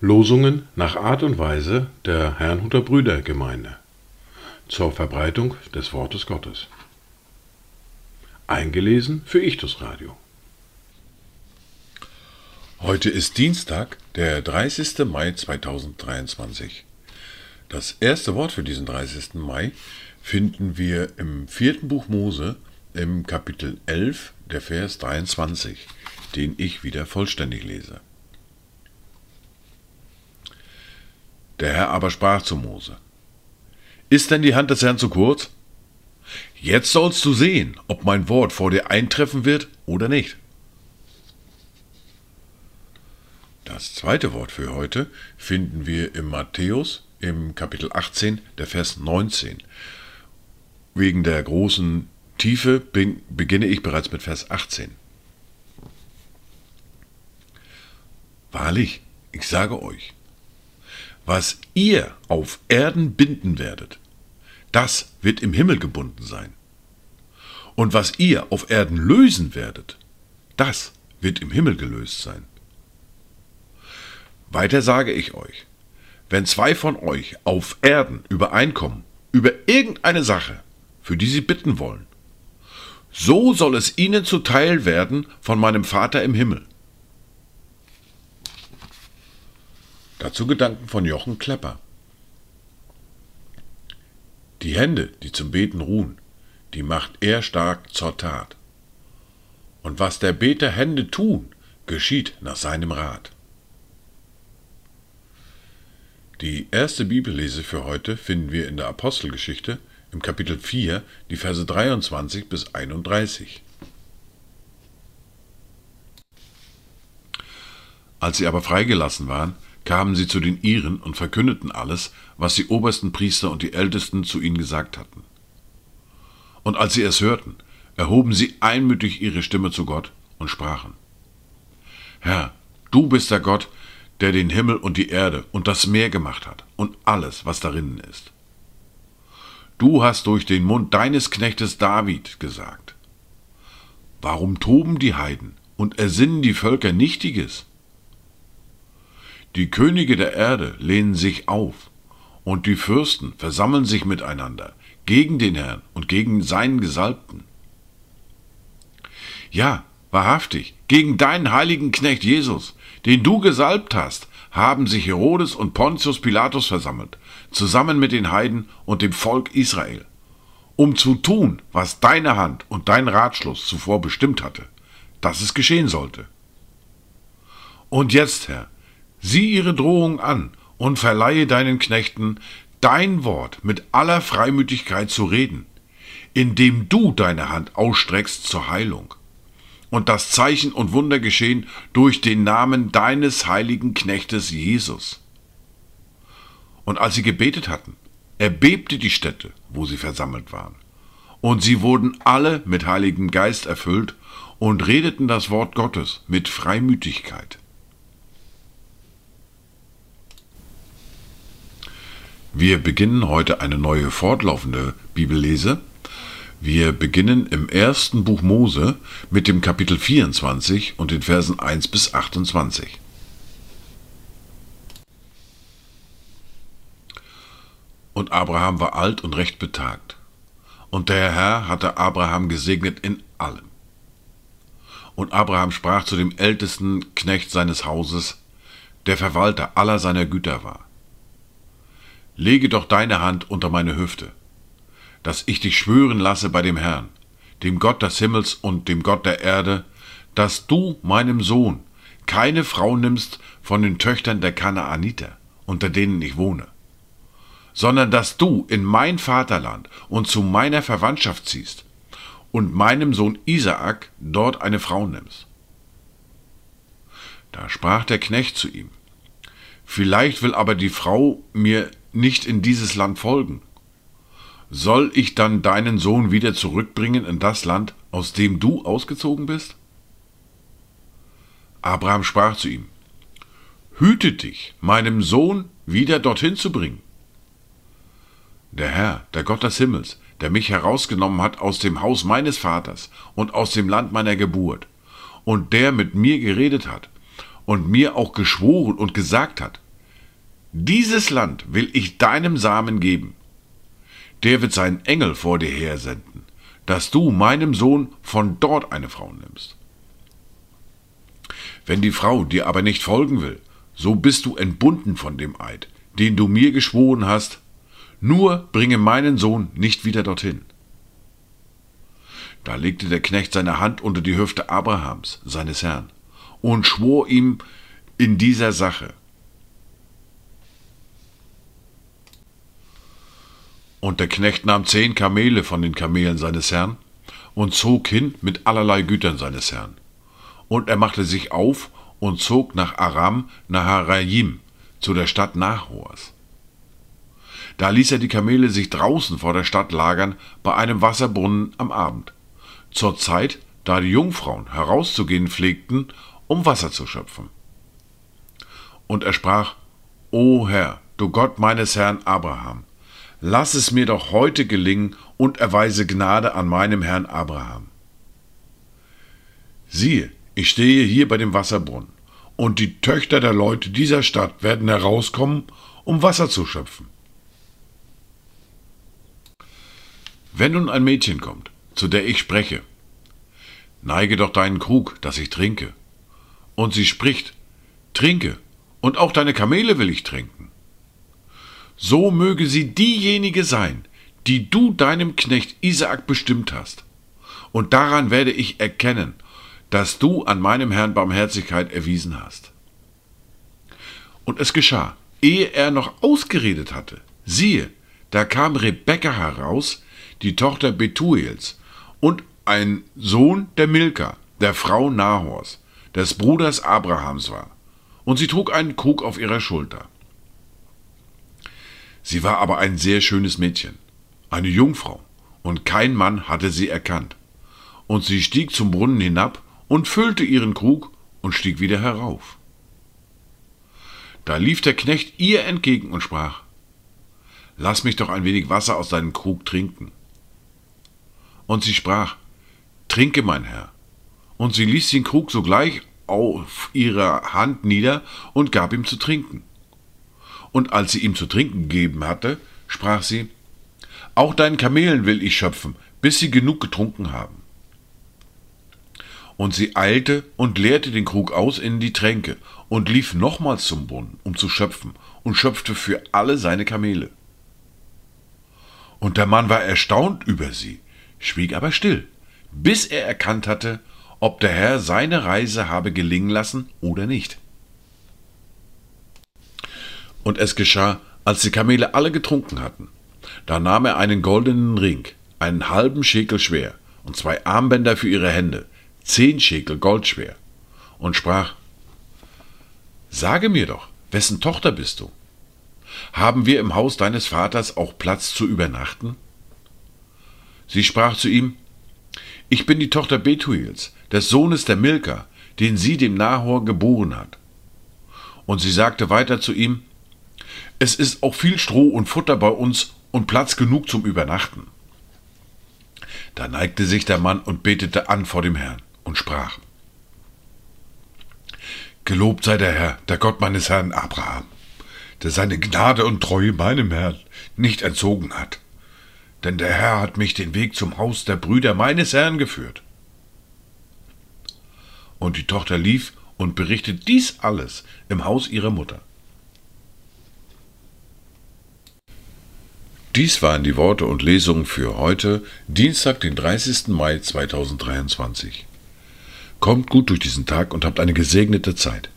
Losungen nach Art und Weise der Herrnhuter Brüdergemeinde zur Verbreitung des Wortes Gottes. Eingelesen für Ichtus Radio. Heute ist Dienstag, der 30. Mai 2023. Das erste Wort für diesen 30. Mai finden wir im vierten Buch Mose im Kapitel 11, der Vers 23, den ich wieder vollständig lese. Der Herr aber sprach zu Mose, Ist denn die Hand des Herrn zu kurz? Jetzt sollst du sehen, ob mein Wort vor dir eintreffen wird oder nicht. Das zweite Wort für heute finden wir im Matthäus im Kapitel 18, der Vers 19. Wegen der großen Tiefe beginne ich bereits mit Vers 18. Wahrlich, ich sage euch, was ihr auf Erden binden werdet, das wird im Himmel gebunden sein. Und was ihr auf Erden lösen werdet, das wird im Himmel gelöst sein. Weiter sage ich euch, wenn zwei von euch auf Erden übereinkommen über irgendeine Sache, für die sie bitten wollen, so soll es ihnen zuteil werden von meinem Vater im Himmel. Dazu Gedanken von Jochen Klepper. Die Hände, die zum Beten ruhen, die macht er stark zur Tat. Und was der Beter Hände tun, geschieht nach seinem Rat. Die erste Bibellese für heute finden wir in der Apostelgeschichte im Kapitel 4, die Verse 23 bis 31. Als sie aber freigelassen waren, kamen sie zu den Iren und verkündeten alles, was die obersten Priester und die Ältesten zu ihnen gesagt hatten. Und als sie es hörten, erhoben sie einmütig ihre Stimme zu Gott und sprachen, Herr, du bist der Gott, der den Himmel und die Erde und das Meer gemacht hat und alles, was darinnen ist. Du hast durch den Mund deines Knechtes David gesagt. Warum toben die Heiden und ersinnen die Völker Nichtiges? Die Könige der Erde lehnen sich auf, und die Fürsten versammeln sich miteinander gegen den Herrn und gegen seinen Gesalbten. Ja, wahrhaftig, gegen deinen heiligen Knecht Jesus, den du gesalbt hast, haben sich Herodes und Pontius Pilatus versammelt, zusammen mit den Heiden und dem Volk Israel, um zu tun, was deine Hand und dein Ratschluss zuvor bestimmt hatte, dass es geschehen sollte. Und jetzt, Herr, Sieh ihre Drohung an und verleihe deinen Knechten dein Wort mit aller Freimütigkeit zu reden, indem du deine Hand ausstreckst zur Heilung. Und das Zeichen und Wunder geschehen durch den Namen deines heiligen Knechtes Jesus. Und als sie gebetet hatten, erbebte die Stätte, wo sie versammelt waren. Und sie wurden alle mit Heiligem Geist erfüllt und redeten das Wort Gottes mit Freimütigkeit. Wir beginnen heute eine neue fortlaufende Bibellese. Wir beginnen im ersten Buch Mose mit dem Kapitel 24 und den Versen 1 bis 28. Und Abraham war alt und recht betagt. Und der Herr hatte Abraham gesegnet in allem. Und Abraham sprach zu dem ältesten Knecht seines Hauses, der Verwalter aller seiner Güter war lege doch deine Hand unter meine Hüfte, dass ich dich schwören lasse bei dem Herrn, dem Gott des Himmels und dem Gott der Erde, dass du meinem Sohn keine Frau nimmst von den Töchtern der Kanaaniter, unter denen ich wohne, sondern dass du in mein Vaterland und zu meiner Verwandtschaft ziehst und meinem Sohn Isaak dort eine Frau nimmst. Da sprach der Knecht zu ihm, Vielleicht will aber die Frau mir nicht in dieses Land folgen. Soll ich dann deinen Sohn wieder zurückbringen in das Land, aus dem du ausgezogen bist? Abraham sprach zu ihm, Hüte dich, meinem Sohn wieder dorthin zu bringen. Der Herr, der Gott des Himmels, der mich herausgenommen hat aus dem Haus meines Vaters und aus dem Land meiner Geburt, und der mit mir geredet hat und mir auch geschworen und gesagt hat, dieses Land will ich deinem Samen geben. Der wird seinen Engel vor dir hersenden, dass du meinem Sohn von dort eine Frau nimmst. Wenn die Frau dir aber nicht folgen will, so bist du entbunden von dem Eid, den du mir geschworen hast, nur bringe meinen Sohn nicht wieder dorthin. Da legte der Knecht seine Hand unter die Hüfte Abrahams, seines Herrn, und schwor ihm in dieser Sache. Und der Knecht nahm zehn Kamele von den Kamelen seines Herrn und zog hin mit allerlei Gütern seines Herrn. Und er machte sich auf und zog nach Aram Naharajim, zu der Stadt Nahors. Da ließ er die Kamele sich draußen vor der Stadt lagern, bei einem Wasserbrunnen am Abend, zur Zeit, da die Jungfrauen herauszugehen pflegten, um Wasser zu schöpfen. Und er sprach, O Herr, du Gott meines Herrn Abraham, lass es mir doch heute gelingen und erweise Gnade an meinem Herrn Abraham. Siehe, ich stehe hier bei dem Wasserbrunnen, und die Töchter der Leute dieser Stadt werden herauskommen, um Wasser zu schöpfen. Wenn nun ein Mädchen kommt, zu der ich spreche, neige doch deinen Krug, dass ich trinke. Und sie spricht, trinke, und auch deine Kamele will ich trinken. So möge sie diejenige sein, die du deinem Knecht Isaak bestimmt hast. Und daran werde ich erkennen, dass du an meinem Herrn Barmherzigkeit erwiesen hast. Und es geschah, ehe er noch ausgeredet hatte, siehe, da kam Rebekka heraus, die Tochter Betuels, und ein Sohn der Milka, der Frau Nahors, des Bruders Abrahams war, und sie trug einen Krug auf ihrer Schulter. Sie war aber ein sehr schönes Mädchen, eine Jungfrau, und kein Mann hatte sie erkannt. Und sie stieg zum Brunnen hinab und füllte ihren Krug und stieg wieder herauf. Da lief der Knecht ihr entgegen und sprach, Lass mich doch ein wenig Wasser aus deinem Krug trinken. Und sie sprach, Trinke, mein Herr. Und sie ließ den Krug sogleich auf ihre Hand nieder und gab ihm zu trinken. Und als sie ihm zu trinken gegeben hatte, sprach sie, Auch deinen Kamelen will ich schöpfen, bis sie genug getrunken haben. Und sie eilte und leerte den Krug aus in die Tränke und lief nochmals zum Brunnen, um zu schöpfen, und schöpfte für alle seine Kamele. Und der Mann war erstaunt über sie, schwieg aber still, bis er erkannt hatte, ob der Herr seine Reise habe gelingen lassen oder nicht. Und es geschah, als die Kamele alle getrunken hatten, da nahm er einen goldenen Ring, einen halben Schekel schwer, und zwei Armbänder für ihre Hände, zehn Schekel Gold schwer, und sprach, Sage mir doch, wessen Tochter bist du? Haben wir im Haus deines Vaters auch Platz zu übernachten? Sie sprach zu ihm, Ich bin die Tochter Betuels, des Sohnes der Milka, den sie dem Nahor geboren hat. Und sie sagte weiter zu ihm, Es ist auch viel Stroh und Futter bei uns und Platz genug zum Übernachten. Da neigte sich der Mann und betete an vor dem Herrn und sprach, Gelobt sei der Herr, der Gott meines Herrn Abraham, der seine Gnade und Treue meinem Herrn nicht entzogen hat denn der Herr hat mich den Weg zum Haus der Brüder meines Herrn geführt. Und die Tochter lief und berichtet dies alles im Haus ihrer Mutter. Dies waren die Worte und Lesungen für heute, Dienstag, den 30. Mai 2023. Kommt gut durch diesen Tag und habt eine gesegnete Zeit.